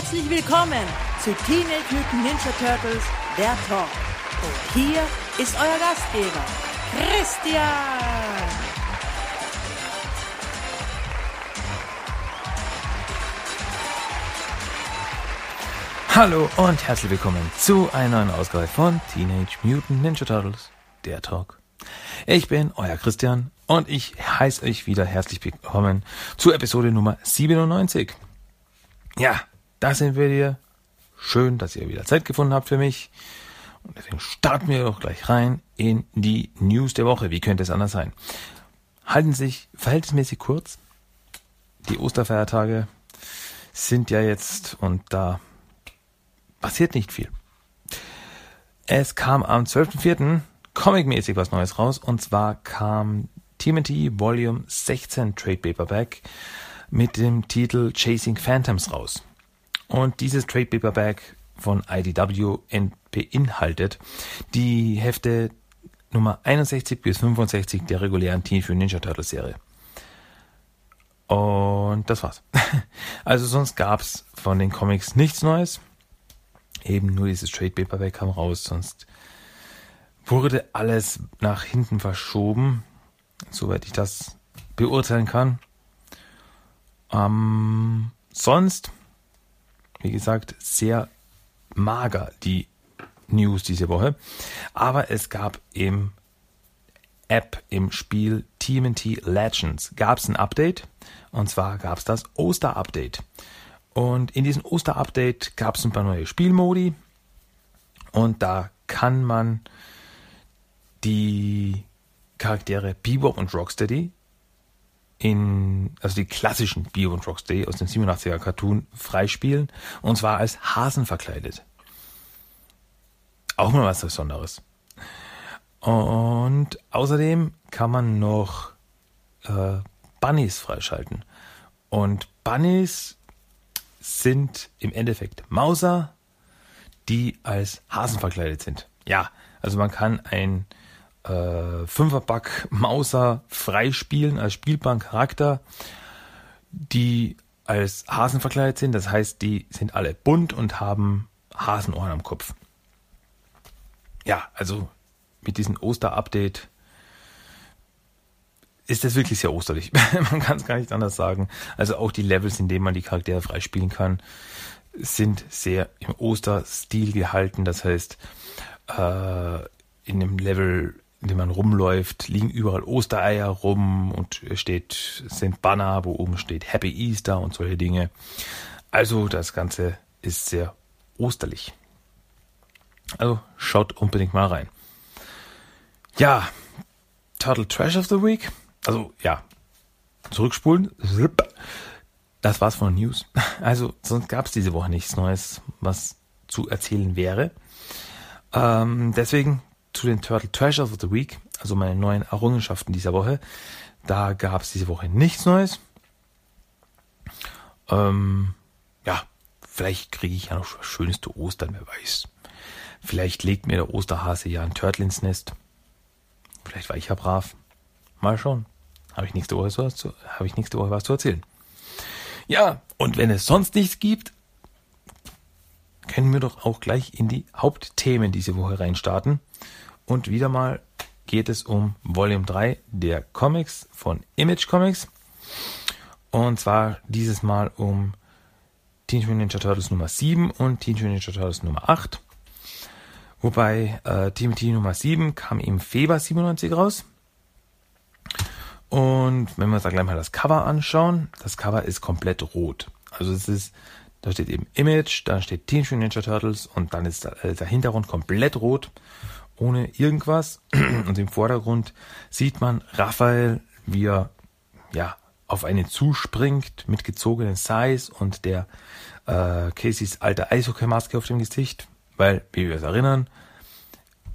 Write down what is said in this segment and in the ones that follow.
Herzlich willkommen zu Teenage Mutant Ninja Turtles, der Talk. Und hier ist euer Gastgeber, Christian. Hallo und herzlich willkommen zu einer neuen Ausgabe von Teenage Mutant Ninja Turtles, der Talk. Ich bin euer Christian und ich heiße euch wieder herzlich willkommen zu Episode Nummer 97. Ja, da sind wir hier. Schön, dass ihr wieder Zeit gefunden habt für mich. Und deswegen starten wir doch gleich rein in die News der Woche. Wie könnte es anders sein? Halten sich verhältnismäßig kurz. Die Osterfeiertage sind ja jetzt und da passiert nicht viel. Es kam am 12.04. comicmäßig was Neues raus und zwar kam TMT Volume 16 Trade Paperback mit dem Titel Chasing Phantoms raus. Und dieses Trade Paperback von IDW beinhaltet die Hefte Nummer 61 bis 65 der regulären Teenage Ninja Turtles Serie. Und das war's. Also sonst gab's von den Comics nichts Neues. Eben nur dieses Trade Paperback kam raus, sonst wurde alles nach hinten verschoben, soweit ich das beurteilen kann. Ähm, sonst wie gesagt, sehr mager die News diese Woche. Aber es gab im App, im Spiel TMNT Legends, gab es ein Update. Und zwar gab es das Oster-Update. Und in diesem Oster-Update gab es ein paar neue Spielmodi. Und da kann man die Charaktere Bebop und Rocksteady in, also die klassischen Bio und Rocksteady aus dem 87er Cartoon freispielen und zwar als Hasen verkleidet. Auch mal was Besonderes. Und außerdem kann man noch äh, Bunnies freischalten. Und Bunnies sind im Endeffekt Mauser, die als Hasen verkleidet sind. Ja, also man kann ein äh, Fünferback Mauser freispielen als spielbaren Charakter, die als Hasen verkleidet sind. Das heißt, die sind alle bunt und haben Hasenohren am Kopf. Ja, also mit diesem Oster-Update ist das wirklich sehr osterlich. man kann es gar nicht anders sagen. Also auch die Levels, in denen man die Charaktere freispielen kann, sind sehr im Oster-Stil gehalten. Das heißt, äh, in dem Level in dem man rumläuft, liegen überall Ostereier rum und steht, sind Banner, wo oben steht Happy Easter und solche Dinge. Also das Ganze ist sehr osterlich. Also schaut unbedingt mal rein. Ja, Turtle Trash of the Week. Also ja, zurückspulen. Das war's von News. Also sonst gab es diese Woche nichts Neues, was zu erzählen wäre. Ähm, deswegen zu den Turtle Treasures of the Week, also meine neuen Errungenschaften dieser Woche. Da gab es diese Woche nichts Neues. Ähm, ja, vielleicht kriege ich ja noch zu Ostern, wer weiß. Vielleicht legt mir der Osterhase ja ein Turtle ins Nest. Vielleicht war ich ja brav. Mal schauen. Habe ich nächste Woche was zu, habe ich nächste Woche was zu erzählen. Ja, und wenn es sonst nichts gibt, können wir doch auch gleich in die Hauptthemen diese Woche reinstarten. Und wieder mal geht es um Volume 3 der Comics von Image Comics. Und zwar dieses Mal um Teenage Mutant Ninja Turtles Nummer 7 und Teenage Mutant Ninja Turtles Nummer 8. Wobei äh, TMT Nummer 7 kam im Februar 97 raus. Und wenn wir uns da gleich mal das Cover anschauen, das Cover ist komplett rot. Also es ist da steht eben Image, da steht Teenage Mutant Ninja Turtles und dann ist der, der Hintergrund komplett rot, ohne irgendwas. Und im Vordergrund sieht man Raphael, wie er ja auf einen zuspringt mit gezogenen Size und der äh, Caseys alte Eishockey-Maske auf dem Gesicht, weil, wie wir es erinnern,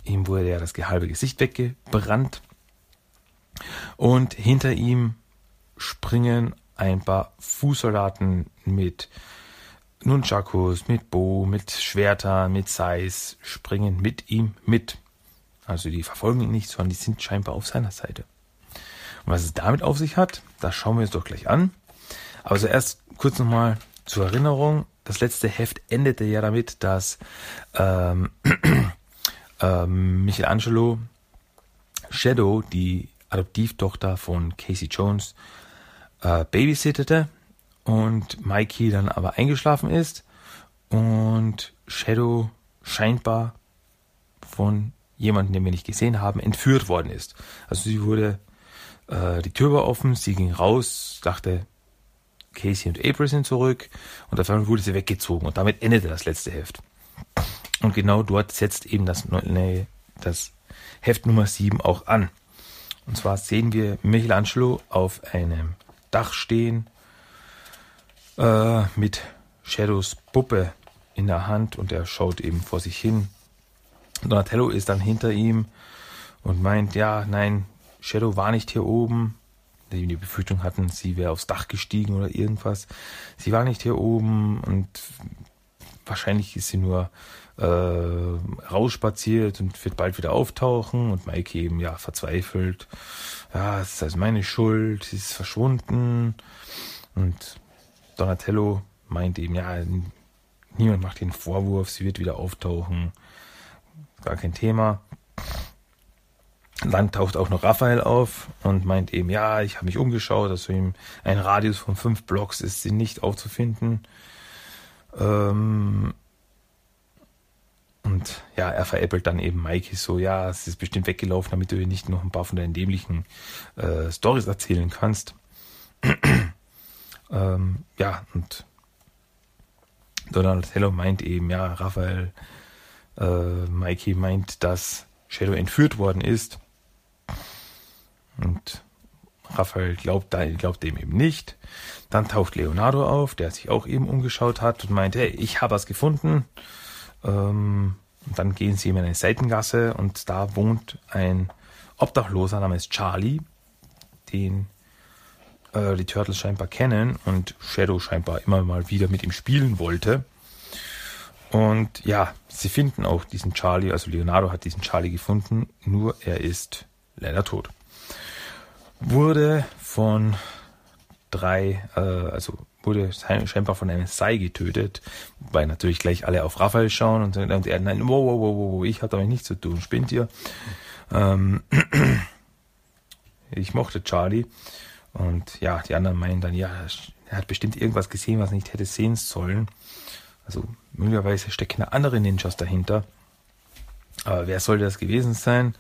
ihm wurde ja das halbe Gesicht weggebrannt. Und hinter ihm springen ein paar Fußsoldaten mit Nunchakus, mit Bo, mit Schwertern, mit Sais springen mit ihm mit. Also die verfolgen ihn nicht, sondern die sind scheinbar auf seiner Seite. Und was es damit auf sich hat, das schauen wir uns doch gleich an. Aber zuerst kurz nochmal zur Erinnerung. das letzte Heft endete ja damit, dass ähm, ähm, Michelangelo Shadow, die Adoptivtochter von Casey Jones, äh, babysittete und Mikey dann aber eingeschlafen ist und Shadow scheinbar von jemandem, den wir nicht gesehen haben, entführt worden ist. Also sie wurde, äh, die Tür war offen, sie ging raus, dachte, Casey und April sind zurück und auf einmal wurde sie weggezogen und damit endete das letzte Heft. Und genau dort setzt eben das, ne, das Heft Nummer 7 auch an. Und zwar sehen wir Michelangelo auf einem Dach stehen äh, mit Shadows Puppe in der Hand und er schaut eben vor sich hin. Donatello ist dann hinter ihm und meint, ja, nein, Shadow war nicht hier oben. Die Befürchtung hatten, sie wäre aufs Dach gestiegen oder irgendwas. Sie war nicht hier oben und wahrscheinlich ist sie nur äh, rausspaziert und wird bald wieder auftauchen und Mike eben ja verzweifelt. Ja, es ist also meine Schuld, sie ist verschwunden und Donatello meint eben, ja, niemand macht den Vorwurf, sie wird wieder auftauchen. Gar kein Thema. Dann taucht auch noch Raphael auf und meint eben, ja, ich habe mich umgeschaut, also ihm ein Radius von fünf Blocks ist sie nicht aufzufinden. Ähm, und ja, er veräppelt dann eben Mikey so, ja, es ist bestimmt weggelaufen, damit du ihr nicht noch ein paar von deinen dämlichen äh, Stories erzählen kannst. ähm, ja, und Donatello meint eben, ja, Raphael, äh, Mikey meint, dass Shadow entführt worden ist. Und Raphael glaubt, glaubt dem eben nicht. Dann taucht Leonardo auf, der sich auch eben umgeschaut hat und meint, hey, ich habe was gefunden. Ähm, dann gehen sie in eine Seitengasse und da wohnt ein Obdachloser namens Charlie, den äh, die Turtles scheinbar kennen und Shadow scheinbar immer mal wieder mit ihm spielen wollte. Und ja, sie finden auch diesen Charlie, also Leonardo hat diesen Charlie gefunden, nur er ist leider tot. Wurde von drei, äh, also wurde scheinbar von einem Sai getötet, wobei natürlich gleich alle auf Raphael schauen und, und er, nein, wow, wow, wow, wow, ich habe damit nichts zu tun, spinnt ihr? Ähm, ich mochte Charlie und ja, die anderen meinen dann, ja, er hat bestimmt irgendwas gesehen, was er nicht hätte sehen sollen. Also möglicherweise stecken da andere Ninjas dahinter. Aber wer sollte das gewesen sein?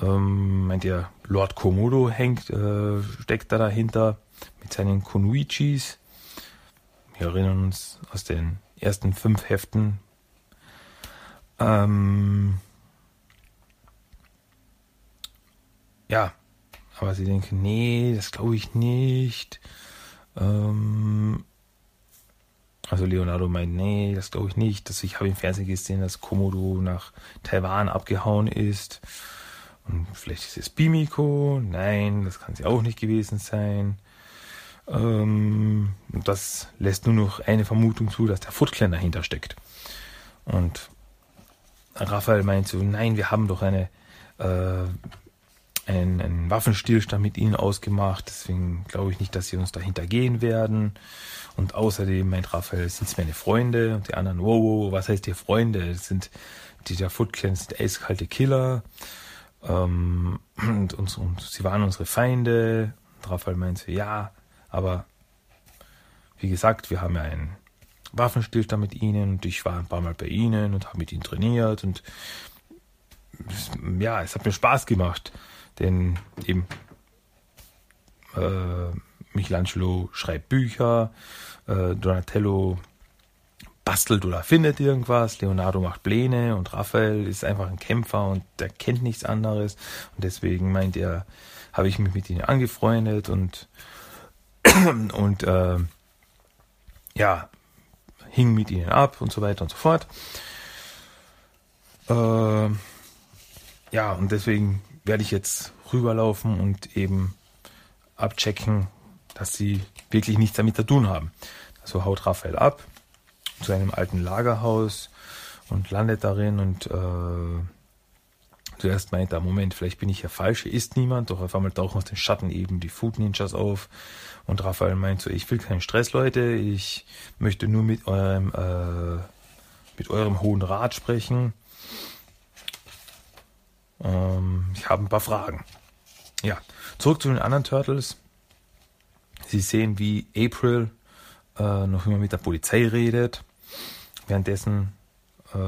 Ähm, meint ihr, Lord Komodo hängt, äh, steckt da dahinter mit seinen Konuichis. Wir erinnern uns aus den ersten fünf Heften. Ähm, ja, aber sie denken, nee, das glaube ich nicht. Ähm, also Leonardo meint, nee, das glaube ich nicht. Dass ich habe im Fernsehen gesehen, dass Komodo nach Taiwan abgehauen ist. Und vielleicht ist es Bimiko. Nein, das kann sie auch nicht gewesen sein. Ähm, das lässt nur noch eine Vermutung zu, dass der Foot dahinter steckt. Und Raphael meint so, nein, wir haben doch eine, äh, einen, einen Waffenstillstand mit ihnen ausgemacht, deswegen glaube ich nicht, dass sie uns dahinter gehen werden. Und außerdem meint Raphael, sind es meine Freunde und die anderen, wow, wow, was heißt hier Freunde? Das sind, die der Foot Clan sind eiskalte Killer. Ähm, und, und, und sie waren unsere Feinde. Und Raphael meint so, ja, aber wie gesagt, wir haben ja einen Waffenstillstand mit ihnen und ich war ein paar Mal bei ihnen und habe mit ihnen trainiert und ja, es hat mir Spaß gemacht, denn eben äh, Michelangelo schreibt Bücher, äh, Donatello bastelt oder findet irgendwas, Leonardo macht Pläne und Raphael ist einfach ein Kämpfer und der kennt nichts anderes und deswegen meint er, habe ich mich mit ihnen angefreundet und und äh, ja, hing mit ihnen ab und so weiter und so fort. Äh, ja, und deswegen werde ich jetzt rüberlaufen und eben abchecken, dass sie wirklich nichts damit zu tun haben. Also haut Raphael ab zu einem alten Lagerhaus und landet darin und äh, Zuerst meint er, Moment, vielleicht bin ich ja falsch, hier ist niemand, doch auf einmal tauchen aus den Schatten eben die Food Ninjas auf. Und Raphael meint so, ich will keinen Stress, Leute, ich möchte nur mit eurem, äh, mit eurem Hohen Rat sprechen. Ähm, ich habe ein paar Fragen. Ja, zurück zu den anderen Turtles. Sie sehen, wie April äh, noch immer mit der Polizei redet. Währenddessen äh,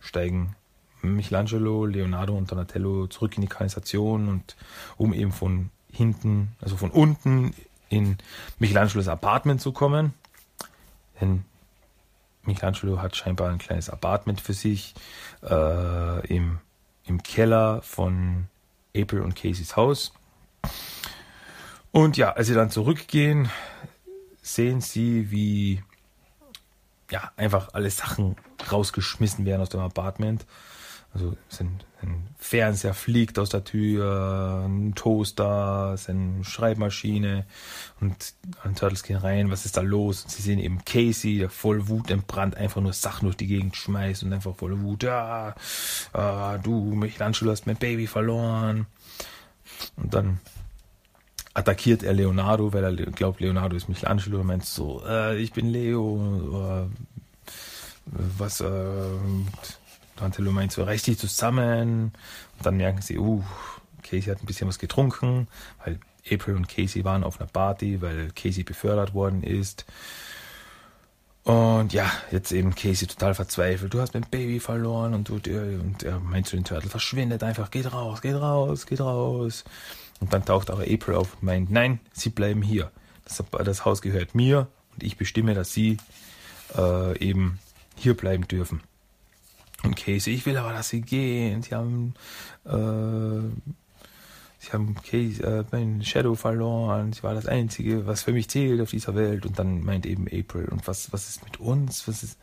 steigen Michelangelo, Leonardo und Donatello zurück in die Kanalisation und um eben von hinten, also von unten in Michelangelos Apartment zu kommen. Denn Michelangelo hat scheinbar ein kleines Apartment für sich äh, im, im Keller von April und Caseys Haus. Und ja, als sie dann zurückgehen, sehen sie, wie ja, einfach alle Sachen rausgeschmissen werden aus dem Apartment. Also ein, ein Fernseher fliegt aus der Tür, ein Toaster, eine Schreibmaschine und ein Turtles gehen rein, was ist da los? Und sie sehen eben Casey, der voll Wut entbrannt, einfach nur Sachen durch die Gegend schmeißt und einfach voll Wut, ja, ah, du, Michelangelo hast mein Baby verloren. Und dann attackiert er Leonardo, weil er glaubt, Leonardo ist Michelangelo und meint so, äh, ich bin Leo, äh, was, äh, Donatello meint so, reiß dich zusammen. Und dann merken sie, uh, Casey hat ein bisschen was getrunken, weil April und Casey waren auf einer Party, weil Casey befördert worden ist. Und ja, jetzt eben Casey total verzweifelt. Du hast mein Baby verloren und du, und er meint zu den Turtles, verschwindet einfach, geht raus, geht raus, geht raus. Und dann taucht auch April auf und meint, nein, sie bleiben hier. Das, das Haus gehört mir und ich bestimme, dass sie äh, eben hier bleiben dürfen. Und Casey, ich will aber, dass sie gehen. Sie haben, äh, sie haben Casey, äh, mein Shadow verloren. Sie war das Einzige, was für mich zählt auf dieser Welt. Und dann meint eben April, und was, was ist mit uns? Was ist,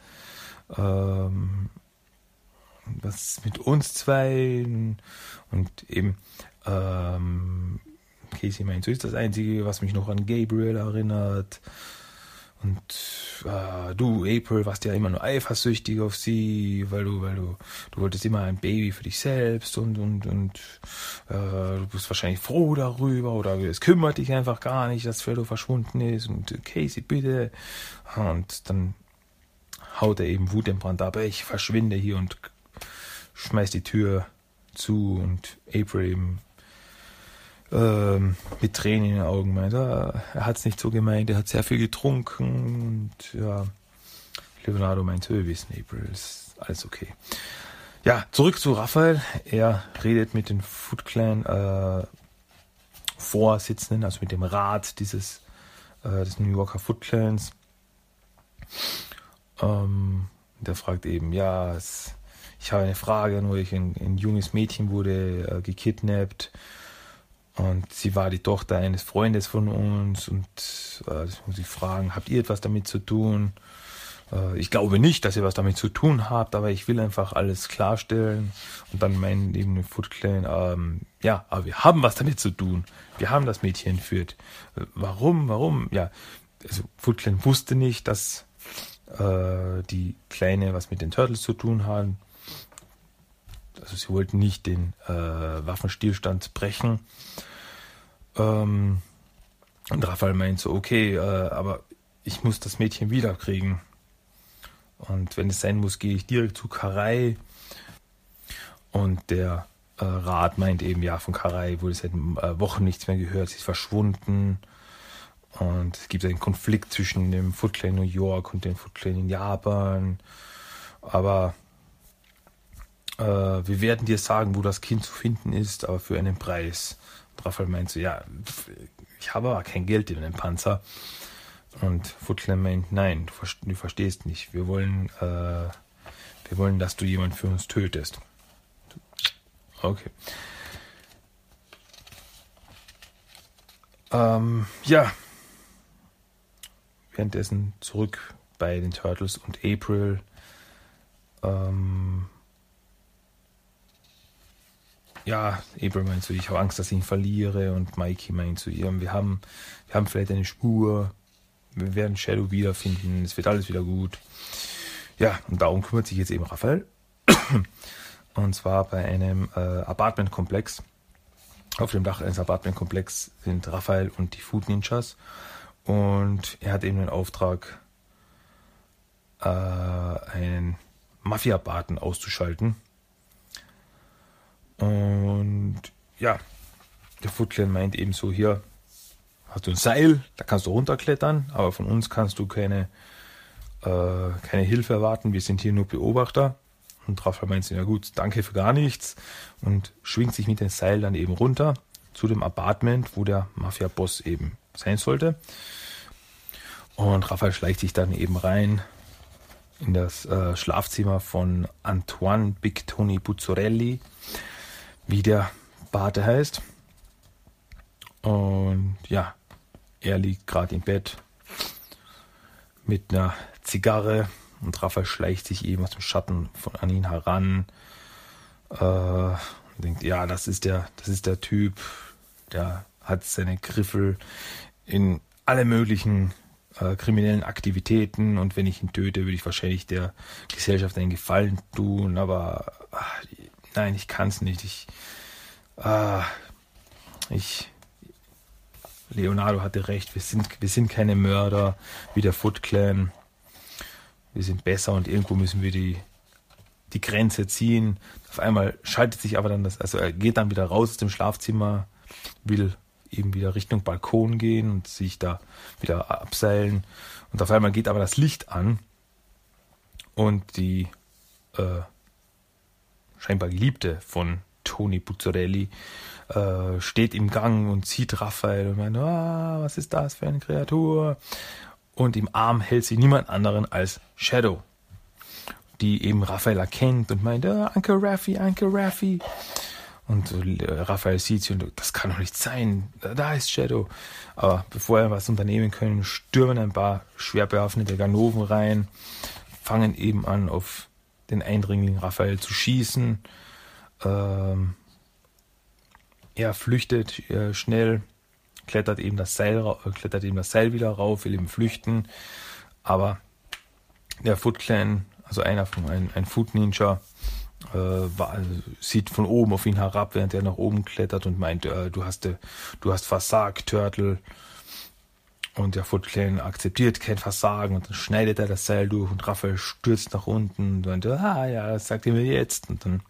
ähm, was ist mit uns zwei? Und eben, ähm, Casey meint, so ist das Einzige, was mich noch an Gabriel erinnert. Und äh, du, April, warst ja immer nur eifersüchtig auf sie, weil du, weil du, du wolltest immer ein Baby für dich selbst und und und äh, du bist wahrscheinlich froh darüber oder es kümmert dich einfach gar nicht, dass Fredo verschwunden ist und Casey, bitte. Und dann haut er eben Wut im Brand ab, ich verschwinde hier und schmeißt die Tür zu und April eben ähm, mit Tränen in den Augen meint, er hat es nicht so gemeint, er hat sehr viel getrunken und ja, Leonardo meint, wir wissen, April ist alles okay. Ja, zurück zu Raphael. Er redet mit den Foot Clan äh, Vorsitzenden, also mit dem Rat dieses äh, des New Yorker Foot Clans. Ähm, der fragt eben, ja, es, ich habe eine Frage, nur ich, ein, ein junges Mädchen wurde äh, gekidnappt und sie war die Tochter eines Freundes von uns und äh, ich fragen, habt ihr etwas damit zu tun? Äh, ich glaube nicht, dass ihr was damit zu tun habt, aber ich will einfach alles klarstellen. Und dann meinen eben die Foot Clan, ähm, ja, aber wir haben was damit zu tun. Wir haben das Mädchen entführt. Äh, warum, warum? Ja, also Foot Clan wusste nicht, dass äh, die Kleine was mit den Turtles zu tun haben. Also sie wollten nicht den äh, Waffenstillstand brechen. Ähm, und Raphael meint so, okay, äh, aber ich muss das Mädchen wiederkriegen. Und wenn es sein muss, gehe ich direkt zu Karai. Und der äh, Rat meint eben, ja, von Karai wurde seit äh, Wochen nichts mehr gehört, sie ist verschwunden. Und es gibt einen Konflikt zwischen dem Foot Clan New York und dem Foot Clan in Japan. Aber äh, wir werden dir sagen, wo das Kind zu finden ist, aber für einen Preis. Raphael meint so, ja, ich habe aber kein Geld in einem Panzer. Und Footclan meint, nein, du, du, verstehst nicht. Wir wollen, äh, wir wollen, dass du jemand für uns tötest. Okay. Ähm, ja. Währenddessen zurück bei den Turtles und April. Ähm, ja, April meint so, ich habe Angst, dass ich ihn verliere und Mikey meint so, ja, wir haben, wir haben vielleicht eine Spur, wir werden Shadow wiederfinden, es wird alles wieder gut. Ja, und darum kümmert sich jetzt eben Raphael. Und zwar bei einem äh, Apartmentkomplex. Auf dem Dach eines Apartmentkomplex sind Raphael und die Food Ninjas. Und er hat eben den Auftrag, äh, einen Mafia-Baten auszuschalten. Und ja, der Foot Clan meint eben so, hier hast du ein Seil, da kannst du runterklettern, aber von uns kannst du keine, äh, keine Hilfe erwarten, wir sind hier nur Beobachter. Und Raphael meint, ja gut, danke für gar nichts und schwingt sich mit dem Seil dann eben runter zu dem Apartment, wo der Mafia-Boss eben sein sollte. Und Raphael schleicht sich dann eben rein in das äh, Schlafzimmer von Antoine Big Tony Buzzorelli, wie der Bate heißt. Und ja, er liegt gerade im Bett mit einer Zigarre und Raphael schleicht sich eben aus dem Schatten von an ihn heran. Äh, denkt, ja, das ist der, das ist der Typ, der hat seine Griffel in alle möglichen äh, kriminellen Aktivitäten und wenn ich ihn töte, würde ich wahrscheinlich der Gesellschaft einen Gefallen tun, aber ach, nein, ich kann es nicht. Ich, ah, ich, Leonardo hatte recht, wir sind, wir sind keine Mörder wie der Foot Clan. Wir sind besser und irgendwo müssen wir die, die Grenze ziehen. Auf einmal schaltet sich aber dann das, also er geht dann wieder raus aus dem Schlafzimmer, will eben wieder Richtung Balkon gehen und sich da wieder abseilen. Und auf einmal geht aber das Licht an und die äh, scheinbar Geliebte von Toni Buzzarelli äh, steht im Gang und sieht Raphael und meint, ah, was ist das für eine Kreatur? Und im Arm hält sie niemand anderen als Shadow, die eben Raphael erkennt und meint, ah, Uncle Raffi, Uncle Raffi. Und äh, Raphael sieht sie und das kann doch nicht sein. Da ist Shadow. Aber bevor er was unternehmen können, stürmen ein paar schwer bewaffnete Ganoven rein, fangen eben an, auf den Eindringling Raphael zu schießen. Ähm, er flüchtet äh, schnell, klettert eben das Seil, äh, klettert eben das Seil wieder rauf, will eben flüchten. Aber der Foot Clan, also einer von ein, ein Foot Ninja, äh, war, sieht von oben auf ihn herab, während er nach oben klettert und meint, äh, du hast, äh, du hast versagt, Turtle. Und der Foot Clan akzeptiert kein Versagen und dann schneidet er das Seil durch und Raphael stürzt nach unten und meint, ah ja, das sagt er mir jetzt. Und dann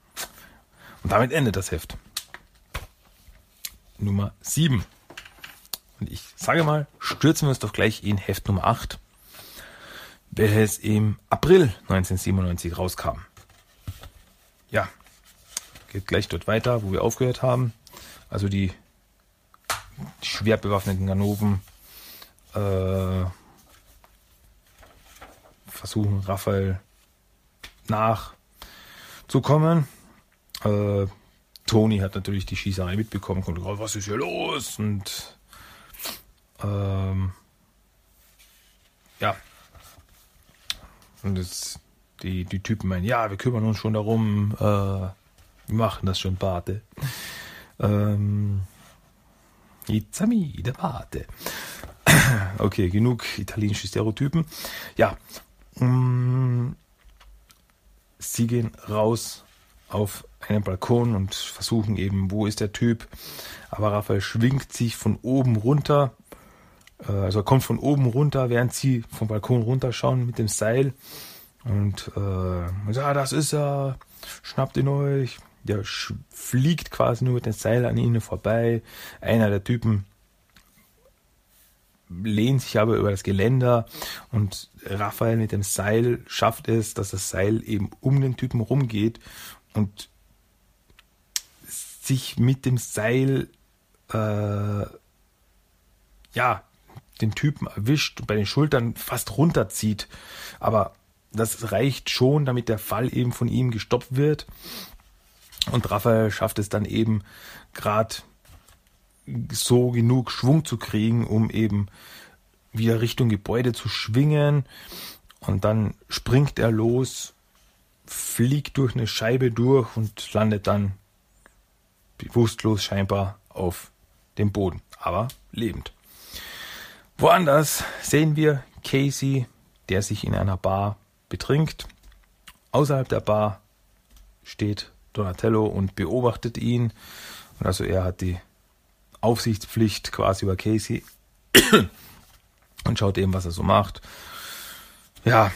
und damit endet das Heft. Nummer 7. Und ich sage mal, stürzen wir uns doch gleich in Heft Nummer 8, welches im April 1997 rauskam ja, geht gleich dort weiter, wo wir aufgehört haben. Also die, die schwer bewaffneten Ganoven äh, versuchen Raphael nachzukommen. Äh, Toni hat natürlich die Schießerei mitbekommen, kommt, oh, was ist hier los? Und ähm, ja. Und es die, die Typen meinen, ja, wir kümmern uns schon darum, äh, wir machen das schon, Pate. Ähm, It's me, der Pate. Okay, genug italienische Stereotypen. Ja, mm, sie gehen raus auf einen Balkon und versuchen eben, wo ist der Typ. Aber Raphael schwingt sich von oben runter. Äh, also er kommt von oben runter, während sie vom Balkon runterschauen mit dem Seil und äh, ja, das ist er, schnappt ihn euch. Der fliegt quasi nur mit dem Seil an ihnen vorbei. Einer der Typen lehnt sich aber über das Geländer und Raphael mit dem Seil schafft es, dass das Seil eben um den Typen rumgeht und sich mit dem Seil äh, ja den Typen erwischt und bei den Schultern fast runterzieht. Aber das reicht schon, damit der Fall eben von ihm gestoppt wird. Und Raphael schafft es dann eben gerade so genug Schwung zu kriegen, um eben wieder Richtung Gebäude zu schwingen. Und dann springt er los, fliegt durch eine Scheibe durch und landet dann bewusstlos scheinbar auf dem Boden, aber lebend. Woanders sehen wir Casey, der sich in einer Bar betrinkt. Außerhalb der Bar steht Donatello und beobachtet ihn. Und also er hat die Aufsichtspflicht quasi über Casey und schaut eben, was er so macht. Ja,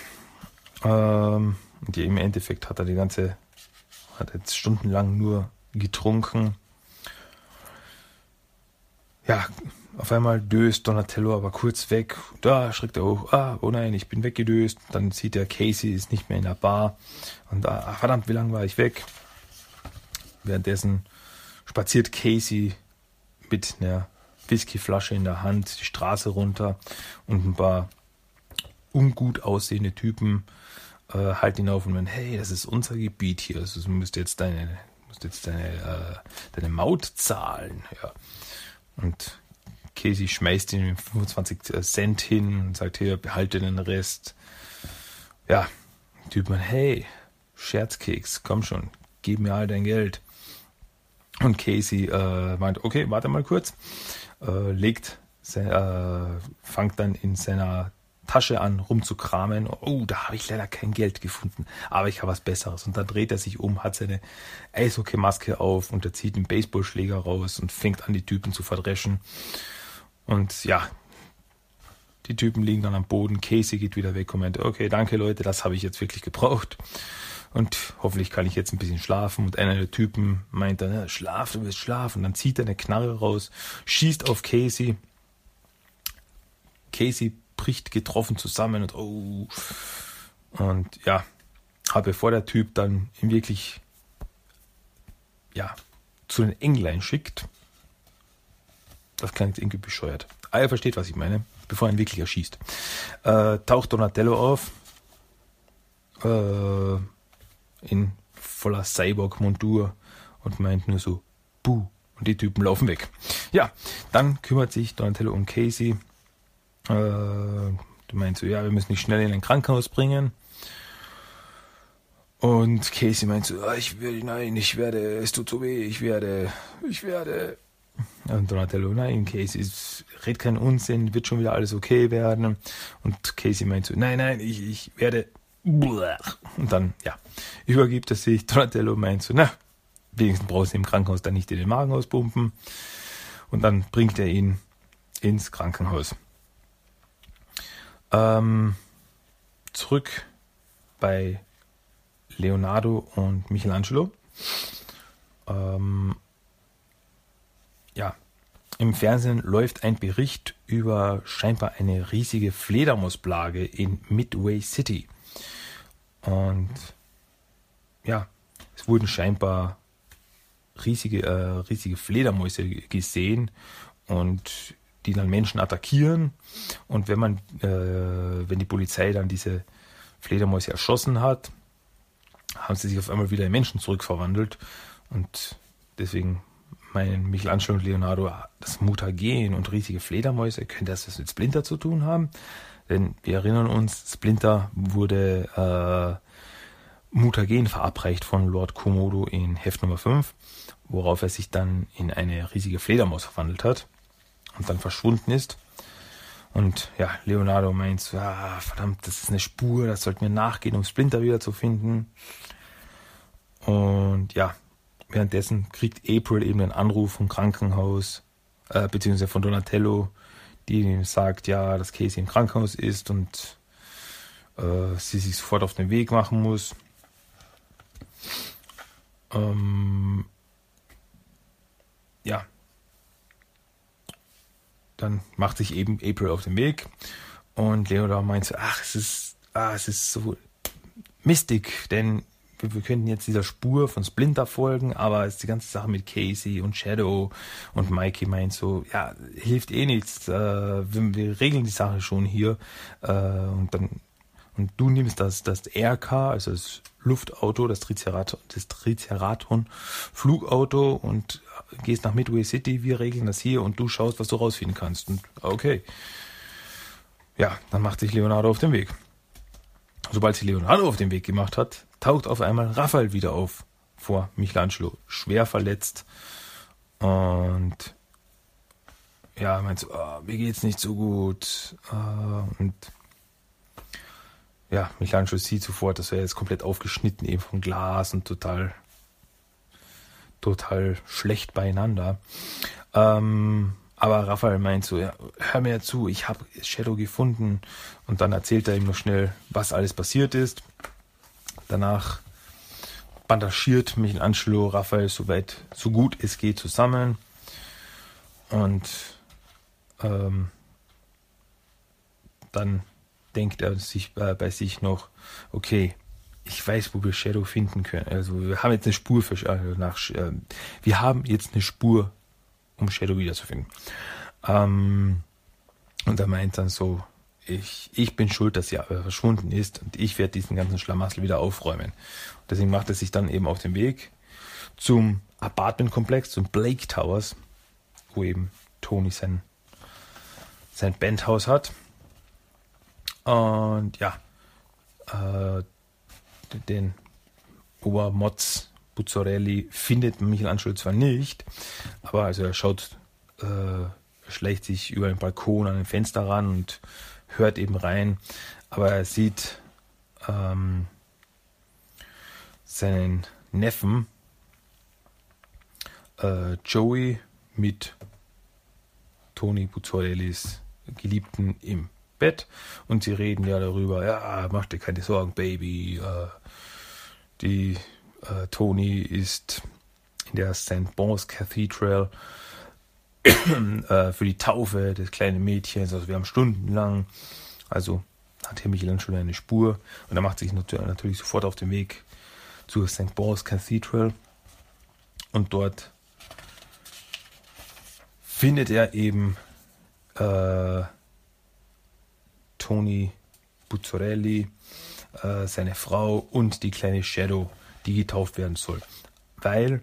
ähm, und im Endeffekt hat er die ganze, hat jetzt stundenlang nur getrunken. Ja, auf einmal döst Donatello aber kurz weg. Da schreckt er hoch. Ah, oh nein, ich bin weggedöst. Dann sieht er, Casey ist nicht mehr in der Bar. Und ah, verdammt, wie lange war ich weg? Währenddessen spaziert Casey mit einer Whiskyflasche in der Hand die Straße runter und ein paar ungut aussehende Typen äh, halten ihn auf und meinen, hey, das ist unser Gebiet hier, also du musst jetzt deine, musst jetzt deine, äh, deine Maut zahlen. Ja. Und Casey schmeißt ihm 25 Cent hin und sagt, hier, behalte den Rest. Ja, Typ man, hey, Scherzkeks, komm schon, gib mir all dein Geld. Und Casey äh, meint, okay, warte mal kurz, äh, legt, äh, fängt dann in seiner Tasche an, rumzukramen. Oh, da habe ich leider kein Geld gefunden, aber ich habe was Besseres. Und dann dreht er sich um, hat seine Eishockey-Maske auf und er zieht einen Baseballschläger raus und fängt an, die Typen zu verdreschen. Und ja, die Typen liegen dann am Boden. Casey geht wieder weg und meint, okay, danke Leute, das habe ich jetzt wirklich gebraucht. Und hoffentlich kann ich jetzt ein bisschen schlafen. Und einer der Typen meint dann, schlaf, du wirst schlafen. Und dann zieht er eine Knarre raus, schießt auf Casey. Casey bricht getroffen zusammen und oh. Und ja, aber bevor der Typ dann ihn wirklich ja, zu den Englein schickt, das klingt irgendwie bescheuert. Ah, ihr versteht, was ich meine, bevor er ihn wirklich erschießt. Äh, taucht Donatello auf. Äh, in voller Cyborg-Montur und meint nur so, buh. Und die Typen laufen weg. Ja, dann kümmert sich Donatello um Casey. Äh, du meinst so, ja, wir müssen dich schnell in ein Krankenhaus bringen. Und Casey meint so, ah, ich will, nein, ich werde, es tut so weh, ich werde, ich werde. Und Donatello, nein, Casey, red keinen Unsinn, wird schon wieder alles okay werden. Und Casey meint so, nein, nein, ich, ich werde. Und dann, ja, übergibt er sich. Donatello meint so, na, wenigstens brauchst du im Krankenhaus dann nicht in den Magen auspumpen. Und dann bringt er ihn ins Krankenhaus. Ähm, zurück bei Leonardo und Michelangelo. Ähm, ja, im Fernsehen läuft ein Bericht über scheinbar eine riesige Fledermausplage in Midway City. Und ja, es wurden scheinbar riesige, äh, riesige Fledermäuse gesehen und die dann Menschen attackieren. Und wenn man, äh, wenn die Polizei dann diese Fledermäuse erschossen hat, haben sie sich auf einmal wieder in Menschen zurückverwandelt. Und deswegen meinen Michelangelo und Leonardo, das Mutagen und riesige Fledermäuse, könnte das was mit Splinter zu tun haben? Denn wir erinnern uns, Splinter wurde äh, Mutagen verabreicht von Lord Komodo in Heft Nummer 5, worauf er sich dann in eine riesige Fledermaus verwandelt hat und dann verschwunden ist. Und ja, Leonardo meint, ah, verdammt, das ist eine Spur, das sollten wir nachgehen, um Splinter wieder zu finden. Und ja, währenddessen kriegt April eben einen Anruf vom Krankenhaus, äh, beziehungsweise von Donatello, die sagt, ja, dass Casey im Krankenhaus ist und äh, sie sich sofort auf den Weg machen muss. Ähm, ja, dann macht sich eben April auf den Weg und Leonard meint ach, es ist, ah, es ist so mistig, denn wir, könnten jetzt dieser Spur von Splinter folgen, aber ist die ganze Sache mit Casey und Shadow und Mikey meint so, ja, hilft eh nichts, äh, wir, wir, regeln die Sache schon hier äh, und dann und du nimmst das, das RK, also das Luftauto, das Triceraton, das Triceraton Flugauto und gehst nach Midway City, wir regeln das hier und du schaust, was du rausfinden kannst. Und okay. Ja, dann macht sich Leonardo auf den Weg. Sobald sich Leonardo auf den Weg gemacht hat, taucht auf einmal Raphael wieder auf vor Michelangelo, schwer verletzt. Und ja, meint so, oh, mir geht's nicht so gut. Äh, und ja, Michelangelo sieht sofort, dass er jetzt komplett aufgeschnitten eben vom Glas und total total schlecht beieinander. Ähm, aber Raphael meint so, ja, hör mir zu, ich habe Shadow gefunden. Und dann erzählt er ihm noch schnell, was alles passiert ist. Danach bandagiert Michelangelo Raphael so weit, so gut es geht zusammen. Und ähm, dann denkt er sich äh, bei sich noch, okay, ich weiß, wo wir Shadow finden können. Also wir haben jetzt eine Spur für also nach, äh, wir haben jetzt eine Spur, um Shadow wiederzufinden. Ähm, und er meint dann so, ich, ich bin schuld, dass sie verschwunden ist und ich werde diesen ganzen Schlamassel wieder aufräumen. Und deswegen macht er sich dann eben auf den Weg zum Apartmentkomplex, zum Blake Towers, wo eben Tony sein, sein Bandhaus hat. Und ja, äh, den Obermotz Buzzarelli findet Michelangelo zwar nicht, aber also er schaut, äh, schleicht sich über den Balkon an ein Fenster ran und hört eben rein, aber er sieht ähm, seinen Neffen äh, Joey mit Toni Buzzarellis Geliebten im Bett und sie reden ja darüber, ja, mach dir keine Sorgen, Baby. Äh, die äh, Toni ist in der St. Bons Cathedral äh, für die Taufe des kleinen Mädchens. Also wir haben stundenlang, also hat Herr Michelin schon eine Spur und er macht sich natürlich sofort auf den Weg zur St. Bons Cathedral und dort findet er eben äh, Tony Buzzarelli, äh, seine Frau und die kleine Shadow, die getauft werden soll. Weil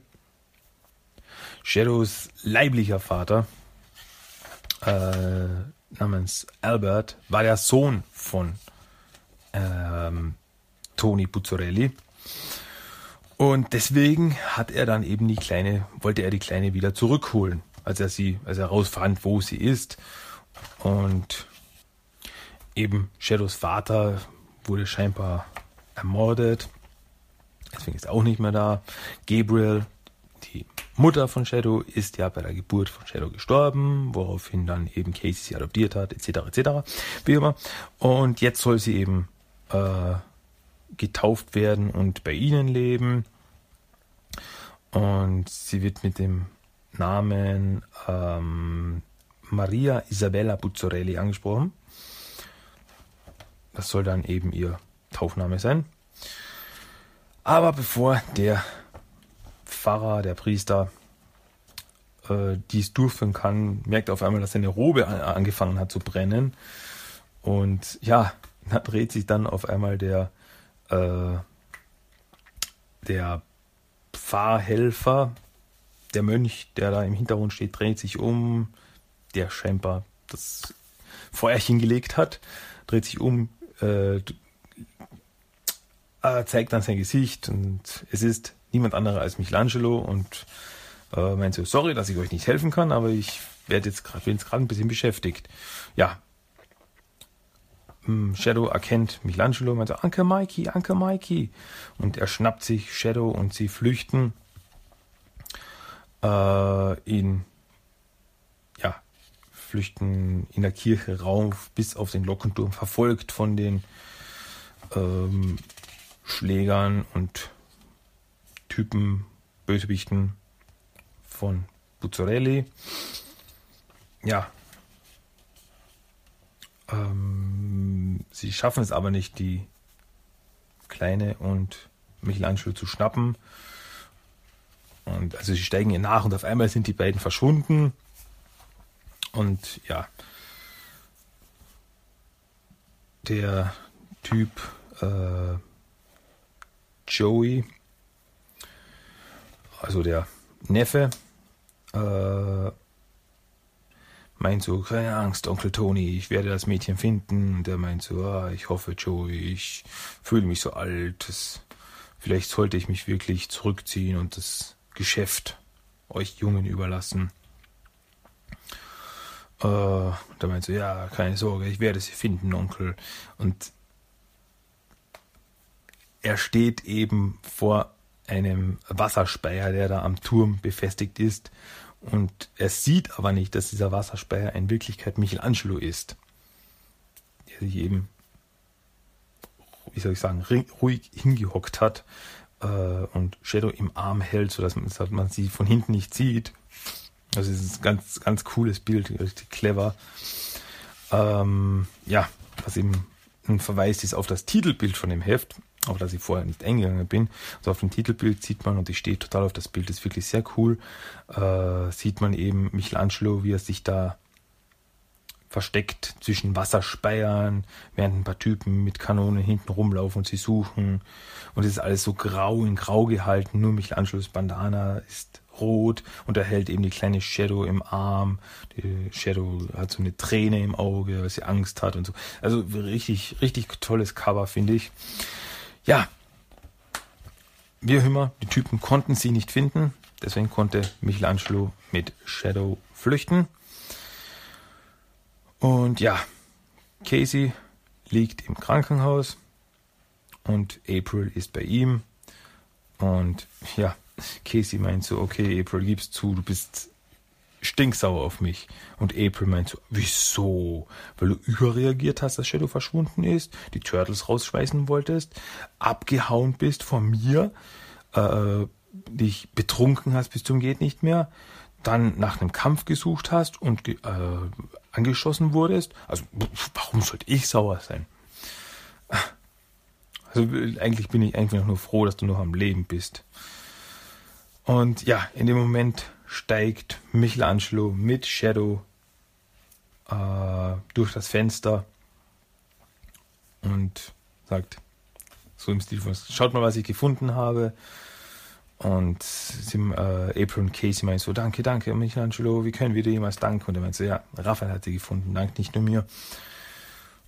Shadows leiblicher Vater äh, namens Albert war der Sohn von ähm, Toni Buzzarelli. Und deswegen hat er dann eben die kleine, wollte er die kleine wieder zurückholen, als er sie, als er herausfand, wo sie ist. Und eben Shadows Vater wurde scheinbar ermordet. Deswegen ist er auch nicht mehr da. Gabriel, die Mutter von Shadow, ist ja bei der Geburt von Shadow gestorben, woraufhin dann eben Casey sie adoptiert hat, etc. etc. Wie immer. Und jetzt soll sie eben äh, getauft werden und bei ihnen leben. Und sie wird mit dem Namen ähm, Maria Isabella Buzzarelli angesprochen. Das soll dann eben ihr Taufname sein. Aber bevor der Pfarrer, der Priester, äh, dies durchführen kann, merkt er auf einmal, dass seine Robe an, angefangen hat zu brennen. Und ja, da dreht sich dann auf einmal der, äh, der Pfarrhelfer, der Mönch, der da im Hintergrund steht, dreht sich um, der scheinbar das Feuerchen gelegt hat, dreht sich um, äh, äh, zeigt dann sein Gesicht und es ist niemand anderer als Michelangelo und äh, meint so, sorry, dass ich euch nicht helfen kann, aber ich werde jetzt gerade, ein bisschen beschäftigt. Ja. Hm, Shadow erkennt Michelangelo, meint so, Uncle Mikey, Uncle Mikey. Und er schnappt sich Shadow und sie flüchten äh, in flüchten in der Kirche rauf bis auf den Glockenturm, verfolgt von den ähm, Schlägern und Typen, Bösewichten von Buzzarelli. Ja. Ähm, sie schaffen es aber nicht, die Kleine und Michelangelo zu schnappen. Und also sie steigen ihr nach und auf einmal sind die beiden verschwunden. Und ja, der Typ äh, Joey, also der Neffe, äh, meint so, keine Angst, Onkel Tony, ich werde das Mädchen finden. Und der meint so, ah, ich hoffe, Joey, ich fühle mich so alt. Das, vielleicht sollte ich mich wirklich zurückziehen und das Geschäft euch Jungen überlassen. Äh, da meinte so, ja, keine Sorge, ich werde sie finden, Onkel. Und er steht eben vor einem Wasserspeier, der da am Turm befestigt ist. Und er sieht aber nicht, dass dieser Wasserspeier in Wirklichkeit Michelangelo ist. Der sich eben, wie soll ich sagen, ruhig hingehockt hat äh, und Shadow im Arm hält, sodass man, dass man sie von hinten nicht sieht. Es ist ein ganz, ganz cooles Bild, richtig clever. Ähm, ja, was eben ein Verweis ist auf das Titelbild von dem Heft, auf das ich vorher nicht eingegangen bin. Also auf dem Titelbild sieht man, und ich stehe total auf das Bild, ist wirklich sehr cool, äh, sieht man eben Michelangelo, wie er sich da versteckt zwischen Wasserspeiern, während ein paar Typen mit Kanonen hinten rumlaufen und sie suchen. Und es ist alles so grau in grau gehalten, nur Michelangelos Bandana ist rot und er hält eben die kleine Shadow im Arm. Die Shadow hat so eine Träne im Auge, weil sie Angst hat und so. Also richtig, richtig tolles Cover, finde ich. Ja. Wir Hümmer, die Typen konnten sie nicht finden. Deswegen konnte Michelangelo mit Shadow flüchten. Und ja, Casey liegt im Krankenhaus und April ist bei ihm. Und ja, Casey meint so, okay, April, gibst zu, du bist stinksauer auf mich. Und April meint so, wieso? Weil du überreagiert hast, dass Shadow verschwunden ist, die Turtles rausschweißen wolltest, abgehauen bist von mir, äh, dich betrunken hast bis zum geht nicht mehr, dann nach einem Kampf gesucht hast und äh, angeschossen wurdest. Also warum sollte ich sauer sein? Also eigentlich bin ich einfach nur froh, dass du noch am Leben bist. Und ja, in dem Moment steigt Michelangelo mit Shadow äh, durch das Fenster und sagt so im Stil von, schaut mal, was ich gefunden habe. Und sie, äh, April und Casey meinen so, danke, danke, Michelangelo, wie können wir dir jemals danken? Und er meint so, ja, Raphael hat sie gefunden, dank nicht nur mir.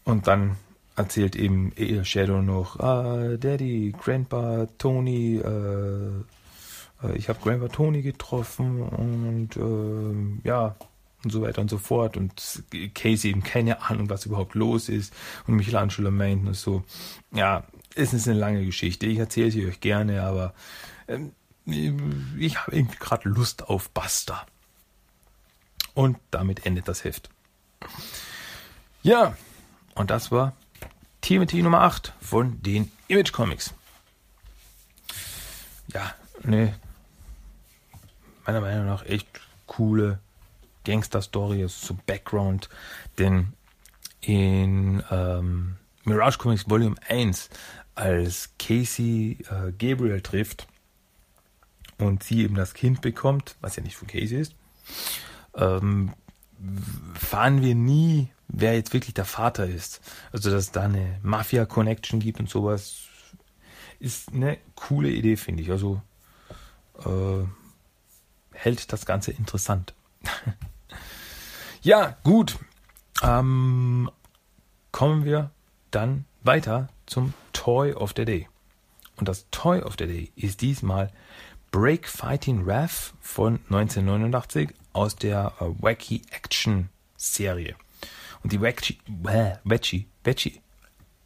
Und dann erzählt eben Shadow noch, ah, Daddy, Grandpa, Tony, äh, ich habe Grandpa Tony getroffen und äh, ja, und so weiter und so fort. Und Casey eben keine Ahnung, was überhaupt los ist. Und Michelangelo meint und so, ja, es ist eine lange Geschichte. Ich erzähle sie euch gerne, aber ähm, ich habe irgendwie gerade Lust auf Buster. Und damit endet das Heft. Ja, und das war TMT Nummer 8 von den Image Comics. Ja, eine meiner Meinung nach echt coole Gangster-Story, so Background, denn in ähm, Mirage Comics Volume 1, als Casey äh, Gabriel trifft und sie eben das Kind bekommt, was ja nicht von Casey ist, ähm, fahren wir nie, wer jetzt wirklich der Vater ist. Also, dass es da eine Mafia-Connection gibt und sowas, ist eine coole Idee, finde ich. Also, äh, hält das Ganze interessant. ja, gut. Ähm, kommen wir dann weiter zum Toy of the Day. Und das Toy of the Day ist diesmal Break Fighting Wrath von 1989 aus der äh, Wacky Action Serie. Und die Wacky, äh, Wacky, Wacky,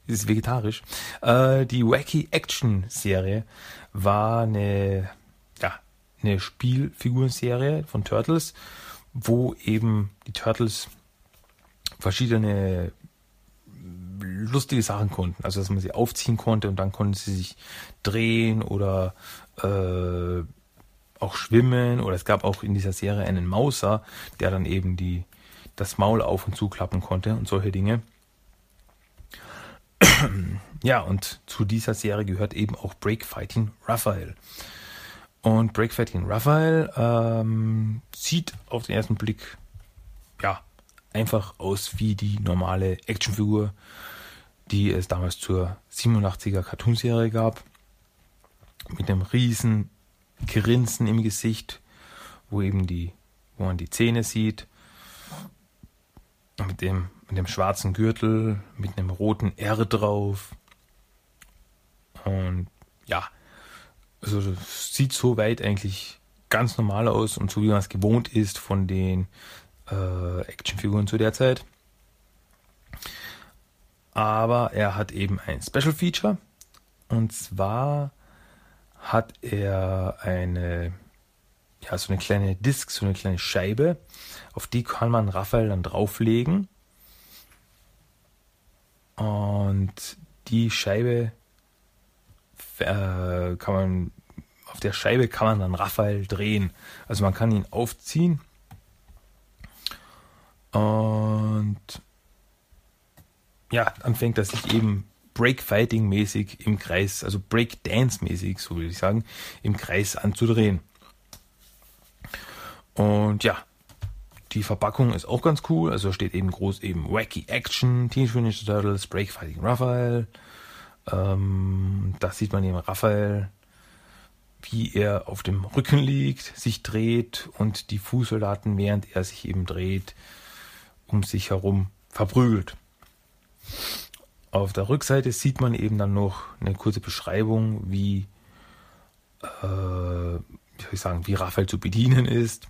ist vegetarisch. Äh, die Wacky Action Serie war eine eine Spielfigurenserie von Turtles, wo eben die Turtles verschiedene lustige Sachen konnten. Also dass man sie aufziehen konnte und dann konnten sie sich drehen oder äh, auch schwimmen. Oder es gab auch in dieser Serie einen Mauser, der dann eben die, das Maul auf und zuklappen konnte und solche Dinge. ja, und zu dieser Serie gehört eben auch Breakfighting Raphael. Und Breakfighting Raphael ähm, sieht auf den ersten Blick ja einfach aus wie die normale Actionfigur, die es damals zur 87er Cartoonserie gab. Mit einem riesen Grinsen im Gesicht, wo eben die, wo man die Zähne sieht. Mit dem, mit dem schwarzen Gürtel, mit einem roten R drauf. Und ja, also das sieht so weit eigentlich ganz normal aus und so wie man es gewohnt ist von den äh, Actionfiguren zu der Zeit. Aber er hat eben ein Special Feature und zwar hat er eine, ja, so eine kleine Disk, so eine kleine Scheibe, auf die kann man Raphael dann drauflegen. Und die Scheibe äh, kann man, auf der Scheibe kann man dann Raphael drehen. Also man kann ihn aufziehen und ja, dann fängt er sich eben Breakfighting-mäßig im Kreis, also Breakdance-mäßig, so würde ich sagen, im Kreis anzudrehen. Und ja, die Verpackung ist auch ganz cool. Also steht eben groß eben Wacky Action, Teenage Mutant Turtles, Breakfighting Raphael. Ähm, da sieht man eben Raphael, wie er auf dem Rücken liegt, sich dreht und die Fußsoldaten, während er sich eben dreht, um sich herum verprügelt. Auf der Rückseite sieht man eben dann noch eine kurze Beschreibung, wie, äh, wie soll ich sagen, wie Raphael zu bedienen ist.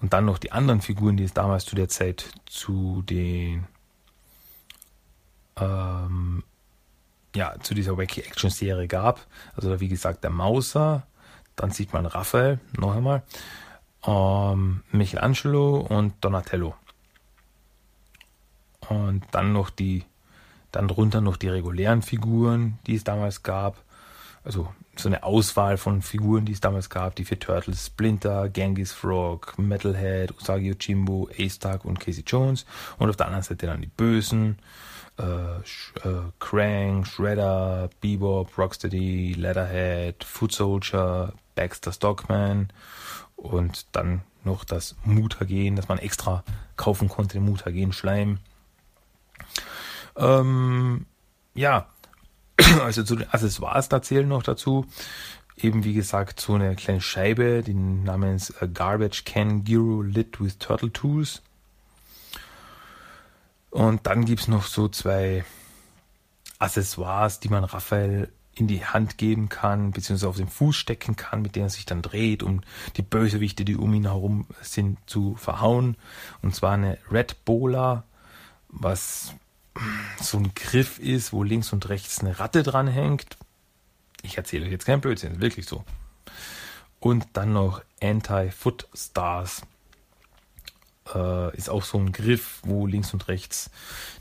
Und dann noch die anderen Figuren, die es damals zu der Zeit zu den ähm, ja, zu dieser Wacky Action Serie gab. Also wie gesagt der Mauser, dann sieht man Raphael, noch einmal, ähm, Michelangelo und Donatello. Und dann noch die dann drunter noch die regulären Figuren, die es damals gab. Also so eine Auswahl von Figuren, die es damals gab, die vier Turtles, Splinter, Genghis Frog, Metalhead, Usagi Yojimbo, A-Stark und Casey Jones. Und auf der anderen Seite dann die Bösen, äh, äh, Krang, Shredder, Bebop, Rocksteady, Leatherhead, Foot Soldier, Baxter Stockman und dann noch das Mutagen, das man extra kaufen konnte, den Mutagen Schleim. Ähm, ja, also zu den Accessoires da zählen noch dazu. Eben wie gesagt so eine kleine Scheibe, die namens äh, Garbage Can Gyro Lit with Turtle Tools. Und dann gibt es noch so zwei Accessoires, die man Raphael in die Hand geben kann, beziehungsweise auf den Fuß stecken kann, mit denen er sich dann dreht, um die Bösewichte, die um ihn herum sind, zu verhauen. Und zwar eine Red Bowler, was so ein Griff ist, wo links und rechts eine Ratte dran hängt. Ich erzähle euch jetzt kein Blödsinn, wirklich so. Und dann noch Anti-Foot Stars. Äh, ist auch so ein Griff, wo links und rechts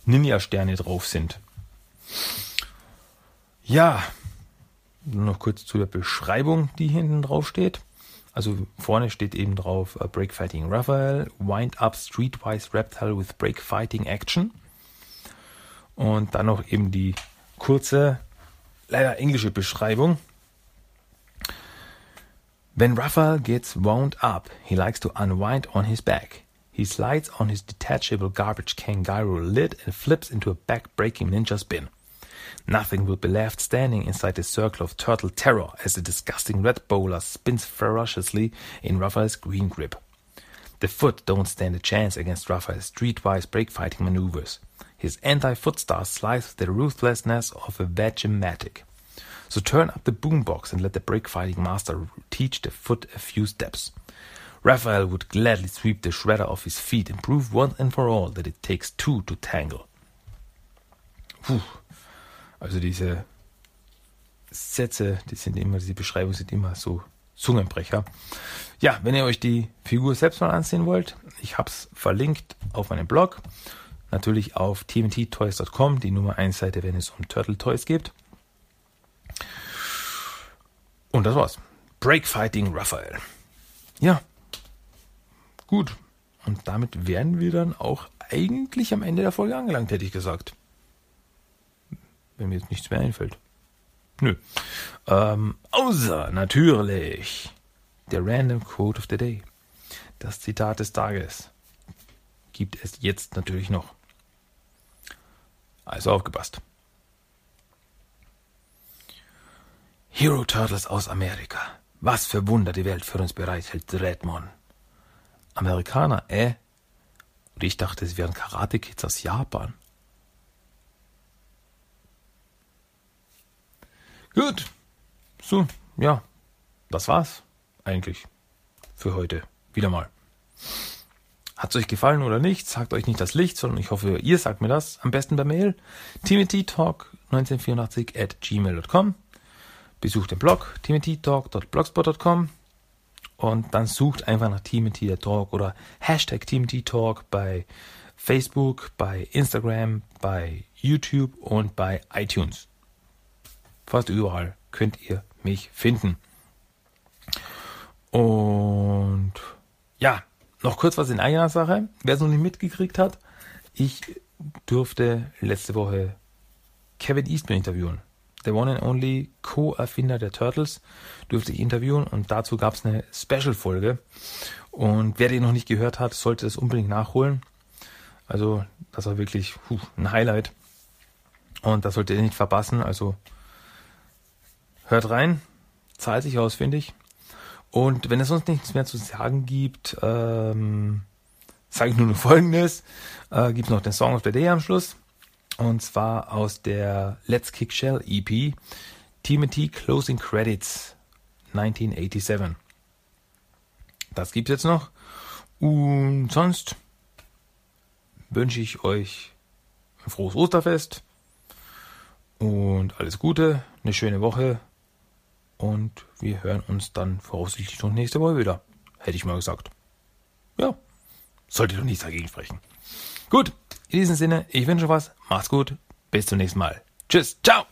Ninja-Sterne drauf sind. Ja, noch kurz zu der Beschreibung, die hinten drauf steht. Also vorne steht eben drauf uh, Breakfighting Raphael, Wind Up Streetwise Reptile with Breakfighting Action. Und dann noch eben die kurze, leider englische Beschreibung. When Raphael gets wound up, he likes to unwind on his back. He slides on his detachable garbage can gyro lid and flips into a back-breaking ninja spin. Nothing will be left standing inside the circle of turtle terror as the disgusting red bowler spins ferociously in Raphael's green grip. The foot don't stand a chance against Raphael's streetwise break-fighting maneuvers. His anti-foot star slides with the ruthlessness of a Vegematic. So turn up the boombox and let the break-fighting master teach the foot a few steps. Raphael would gladly sweep the shredder off his feet and prove once and for all that it takes two to tangle. Puh. Also diese Sätze, die sind immer, diese Beschreibungen sind immer so Zungenbrecher. Ja, wenn ihr euch die Figur selbst mal ansehen wollt, ich habe es verlinkt auf meinem Blog natürlich auf tmttoys.com, die Nummer 1 Seite, wenn es um Turtle Toys geht. Und das war's. Breakfighting Raphael. Ja. Gut. Und damit wären wir dann auch eigentlich am Ende der Folge angelangt, hätte ich gesagt. Wenn mir jetzt nichts mehr einfällt. Nö. Ähm, außer natürlich der Random Quote of the Day. Das Zitat des Tages gibt es jetzt natürlich noch. Also aufgepasst. Hero Turtles aus Amerika. Was für Wunder die Welt für uns bereithält, Redmond. Amerikaner, äh? Und ich dachte, es wären Karate-Kids aus Japan. Gut. So, ja. Das war's eigentlich für heute. Wieder mal. Hat es euch gefallen oder nicht? Sagt euch nicht das Licht, sondern ich hoffe, ihr sagt mir das. Am besten per Mail. timothytalk1984 at gmail.com. besucht den Blog teamtalk.blogspot.com und dann sucht einfach nach TMT Talk oder Hashtag TMT Talk bei Facebook, bei Instagram, bei YouTube und bei iTunes. Fast überall könnt ihr mich finden. Und ja, noch kurz was in eigener Sache. Wer es noch nicht mitgekriegt hat, ich durfte letzte Woche Kevin Eastman interviewen. The one and only Co-Erfinder der Turtles durfte ich interviewen und dazu gab es eine Special-Folge. Und wer den noch nicht gehört hat, sollte es unbedingt nachholen. Also, das war wirklich puh, ein Highlight. Und das solltet ihr nicht verpassen. Also, hört rein. Zahlt sich aus, finde ich. Und wenn es sonst nichts mehr zu sagen gibt, ähm, sage ich nur noch Folgendes. Äh, gibt noch den Song of the Day am Schluss. Und zwar aus der Let's Kick Shell EP Timothy Closing Credits 1987. Das gibt's jetzt noch. Und sonst wünsche ich euch ein frohes Osterfest und alles Gute, eine schöne Woche und wir hören uns dann voraussichtlich noch nächste Woche wieder. Hätte ich mal gesagt. Ja, sollte doch nichts dagegen sprechen. Gut, in diesem Sinne, ich wünsche was, macht's gut, bis zum nächsten Mal. Tschüss, ciao!